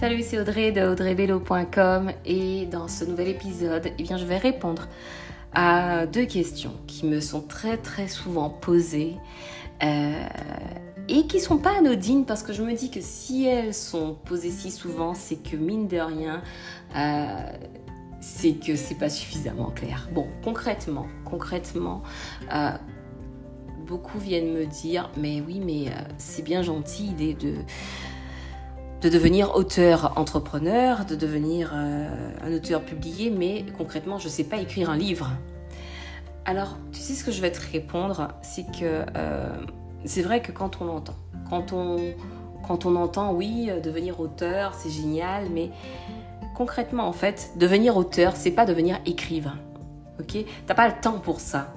Salut, c'est Audrey de audreyvélo.com et dans ce nouvel épisode, eh bien, je vais répondre à deux questions qui me sont très très souvent posées euh, et qui sont pas anodines parce que je me dis que si elles sont posées si souvent, c'est que mine de rien, euh, c'est que c'est pas suffisamment clair. Bon, concrètement, concrètement, euh, beaucoup viennent me dire, mais oui, mais c'est bien gentil l'idée de de devenir auteur entrepreneur, de devenir euh, un auteur publié, mais concrètement, je ne sais pas écrire un livre. Alors, tu sais ce que je vais te répondre, c'est que euh, c'est vrai que quand on l'entend, quand on, entend, oui, euh, devenir auteur, c'est génial, mais concrètement, en fait, devenir auteur, c'est pas devenir écrivain. Ok? T'as pas le temps pour ça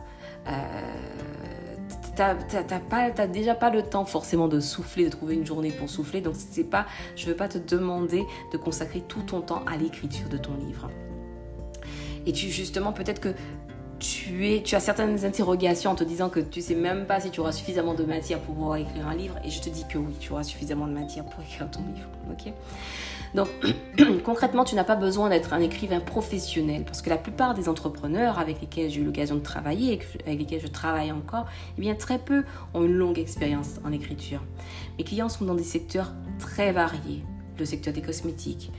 t'as déjà pas le temps forcément de souffler, de trouver une journée pour souffler. Donc c'est pas, je veux pas te demander de consacrer tout ton temps à l'écriture de ton livre. Et tu justement peut-être que tu, es, tu as certaines interrogations en te disant que tu sais même pas si tu auras suffisamment de matière pour pouvoir écrire un livre. Et je te dis que oui, tu auras suffisamment de matière pour écrire ton livre. Ok? Donc concrètement, tu n'as pas besoin d'être un écrivain professionnel parce que la plupart des entrepreneurs avec lesquels j'ai eu l'occasion de travailler et avec lesquels je travaille encore, eh bien très peu ont une longue expérience en écriture. Mes clients sont dans des secteurs très variés, le secteur des cosmétiques,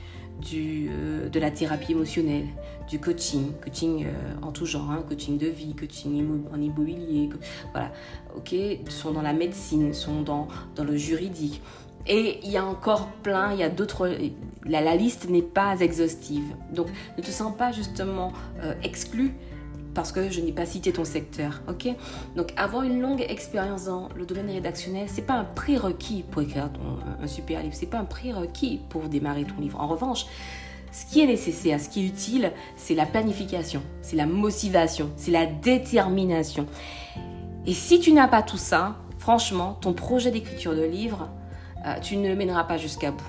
euh, de la thérapie émotionnelle, du coaching, coaching euh, en tout genre, hein, coaching de vie, coaching en immobilier, voilà, ok, sont dans la médecine, sont dans, dans le juridique. Et il y a encore plein, il y a d'autres. La, liste n'est pas exhaustive. Donc ne te sens pas justement euh, exclu parce que je n'ai pas cité ton secteur, ok? Donc avoir une longue expérience dans le domaine rédactionnel, c'est pas un prérequis pour écrire un super livre, c'est pas un prérequis pour démarrer ton livre. En revanche, ce qui est nécessaire, ce qui est utile, c'est la planification, c'est la motivation, c'est la détermination. Et si tu n'as pas tout ça, franchement, ton projet d'écriture de livre, euh, tu ne le mèneras pas jusqu'à bout.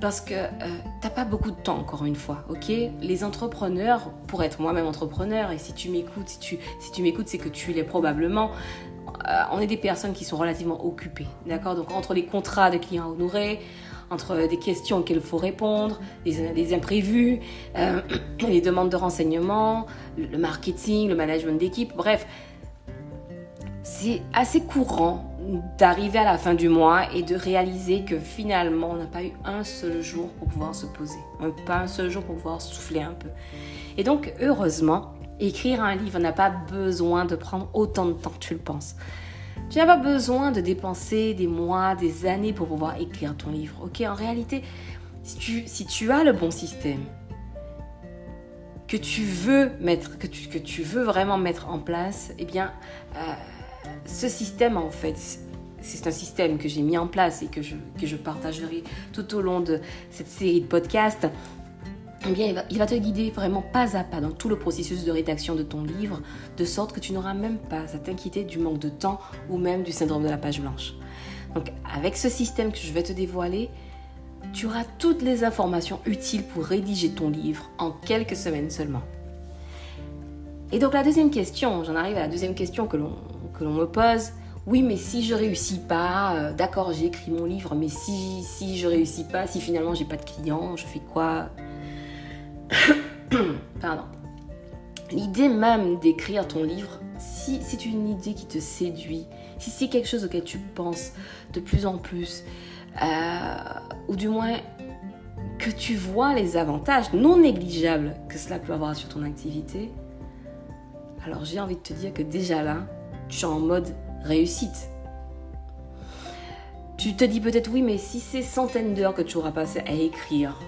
Parce que euh, tu n'as pas beaucoup de temps, encore une fois, ok? Les entrepreneurs, pour être moi-même entrepreneur, et si tu m'écoutes, si tu, si tu m'écoutes, c'est que tu l'es probablement, euh, on est des personnes qui sont relativement occupées, d'accord? Donc entre les contrats de clients à honorer, entre des questions auxquelles il faut répondre, des, imprévus, les demandes de renseignements, le marketing, le management d'équipe, bref, c'est assez courant d'arriver à la fin du mois et de réaliser que finalement on n'a pas eu un seul jour pour pouvoir se poser, pas un seul jour pour pouvoir souffler un peu. Et donc heureusement, écrire un livre n'a pas besoin de prendre autant de temps que tu le penses. Tu n'as pas besoin de dépenser des mois, des années pour pouvoir écrire ton livre. Ok, en réalité, si tu, si tu as le bon système, que tu veux mettre, que tu, que tu veux vraiment mettre en place, eh bien, euh, ce système, en fait, c'est un système que j'ai mis en place et que je, que je partagerai tout au long de cette série de podcasts. Eh bien, il va, il va, te guider vraiment pas à pas dans tout le processus de rédaction de ton livre, de sorte que tu n'auras même pas à t'inquiéter du manque de temps ou même du syndrome de la page blanche. Donc, avec ce système que je vais te dévoiler, tu auras toutes les informations utiles pour rédiger ton livre en quelques semaines seulement. Et donc, la deuxième question, j'en arrive à la deuxième question que l'on l'on me pose. Oui, mais si je réussis pas, euh, d'accord, j'ai écrit mon livre, mais si, si je réussis pas, si finalement j'ai pas de clients, je fais quoi? Pardon. L'idée même d'écrire ton livre, si c'est une idée qui te séduit, si c'est quelque chose auquel tu penses de plus en plus, euh, ou du moins que tu vois les avantages non négligeables que cela peut avoir sur ton activité, alors j'ai envie de te dire que déjà là, tu es en mode réussite. Tu te dis peut-être oui, mais si c'est centaines d'heures que tu auras passé à écrire,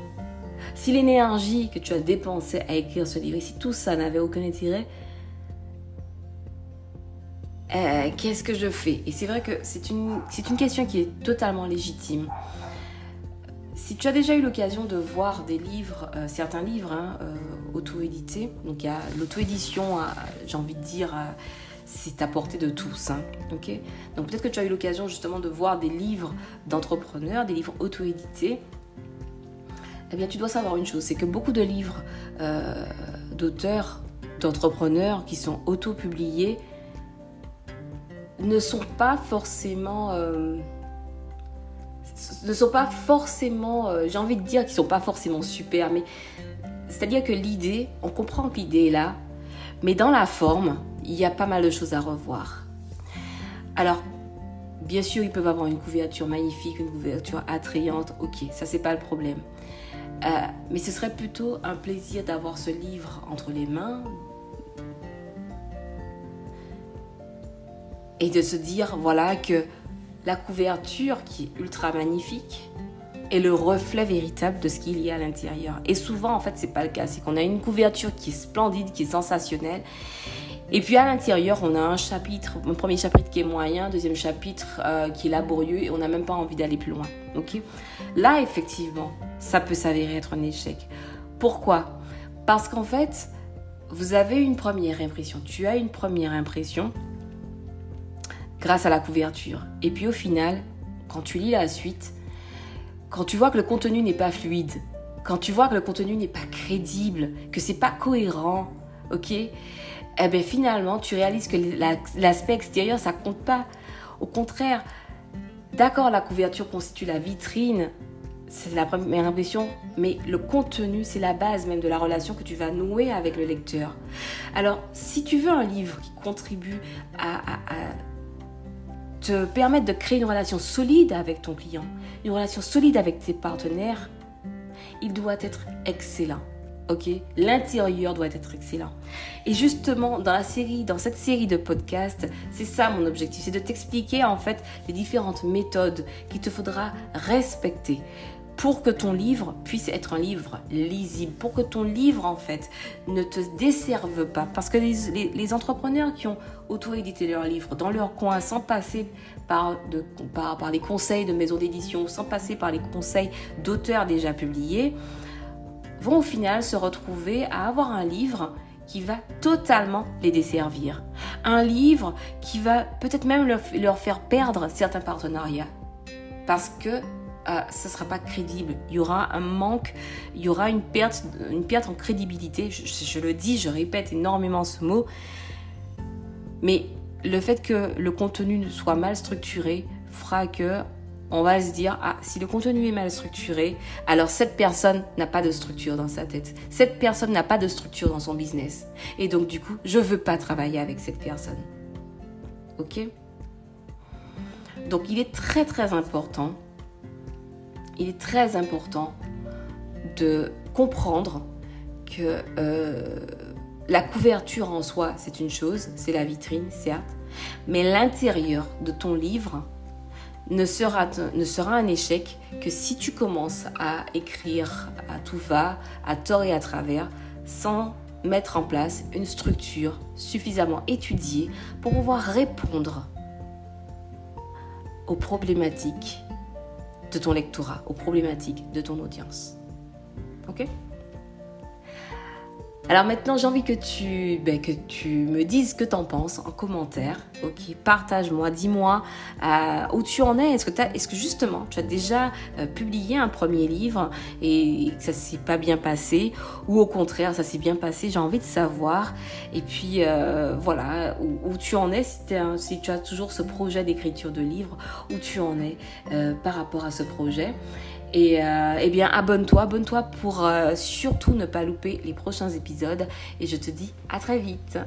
si l'énergie que tu as dépensée à écrire ce livre, si tout ça n'avait aucun intérêt, euh, qu'est-ce que je fais? Et c'est vrai que c'est une, c'est une question qui est totalement légitime. Si tu as déjà eu l'occasion de voir des livres, euh, certains livres hein, euh, auto-édités, donc il y a l'auto-édition, j'ai envie de dire, c'est à portée de tous. Hein, Donc peut-être que tu as eu l'occasion justement de voir des livres d'entrepreneurs, des livres auto-édités. Eh bien, tu dois savoir une chose, c'est que beaucoup de livres euh, d'auteurs, d'entrepreneurs qui sont auto-publiés ne sont pas forcément... Euh, ne sont pas forcément, euh, j'ai envie de dire qu'ils sont pas forcément super, mais c'est-à-dire que l'idée, on comprend que l'idée est là, mais dans la forme, il y a pas mal de choses à revoir. Alors, bien sûr, ils peuvent avoir une couverture magnifique, une couverture attrayante, ok, ça c'est pas le problème. Euh, mais ce serait plutôt un plaisir d'avoir ce livre entre les mains et de se dire, voilà, que la couverture qui est ultra magnifique est le reflet véritable de ce qu'il y a à l'intérieur. Et souvent, en fait, c'est pas le cas. C'est qu'on a une couverture qui est splendide, qui est sensationnelle. Et puis à l'intérieur, on a un chapitre, un premier chapitre qui est moyen, deuxième chapitre euh, qui est laborieux et on n'a même pas envie d'aller plus loin. Là, effectivement, ça peut s'avérer être un échec. Pourquoi? Parce qu'en fait, vous avez une première impression. Tu as une première impression grâce à la couverture. Et puis au final, quand tu lis la suite, quand tu vois que le contenu n'est pas fluide, quand tu vois que le contenu n'est pas crédible, que c'est pas cohérent, ok? Eh bien finalement, tu réalises que l'aspect extérieur, ça compte pas. Au contraire, d'accord, la couverture constitue la vitrine, c'est la première impression, mais le contenu, c'est la base même de la relation que tu vas nouer avec le lecteur. Alors, si tu veux un livre qui contribue à te permettre de créer une relation solide avec ton client, une relation solide avec tes partenaires, il doit être excellent. Ok, l'intérieur doit être excellent. Et justement, dans la série, dans cette série de podcasts, c'est ça mon objectif, c'est de t'expliquer en fait les différentes méthodes qu'il te faudra respecter pour que ton livre puisse être un livre lisible, pour que ton livre en fait ne te desserve pas. Parce que les, entrepreneurs qui ont auto-édité leur livre dans leur coin sans passer par, par les conseils de maisons d'édition, sans passer par les conseils d'auteurs déjà publiés, vont au final se retrouver à avoir un livre qui va totalement les desservir. Un livre qui va peut-être même leur, faire perdre certains partenariats. Parce que euh, ce ne sera pas crédible. Il y aura un manque, il y aura une perte, une perte en crédibilité. Je, le dis, je répète énormément ce mot. Mais le fait que le contenu soit mal structuré fera que on va se dire ah si le contenu est mal structuré, alors cette personne n'a pas de structure dans sa tête. Cette personne n'a pas de structure dans son business. Et donc du coup, je veux pas travailler avec cette personne. OK? Donc il est très très important il est très important de comprendre que euh, la couverture en soi, c'est une chose, c'est la vitrine, certes, mais l'intérieur de ton livre ne sera, un échec que si tu commences à écrire à tout va, à tort et à travers, sans mettre en place une structure suffisamment étudiée pour pouvoir répondre aux problématiques de ton lectorat, aux problématiques de ton audience. Ok? Alors maintenant, j'ai envie que tu, ben, que tu me dises ce que tu en penses en commentaire. Ok, partage-moi, dis-moi euh, où tu en es. Est-ce que, est que justement, tu as déjà euh, publié un premier livre et que ça s'est pas bien passé, ou au contraire, ça s'est bien passé J'ai envie de savoir. Et puis euh, voilà, où, tu en es, si, si, tu as toujours ce projet d'écriture de livre, où tu en es par rapport à ce projet. Et euh, eh bien, abonne-toi, abonne-toi pour euh, surtout ne pas louper les prochains épisodes. Et je te dis à très vite.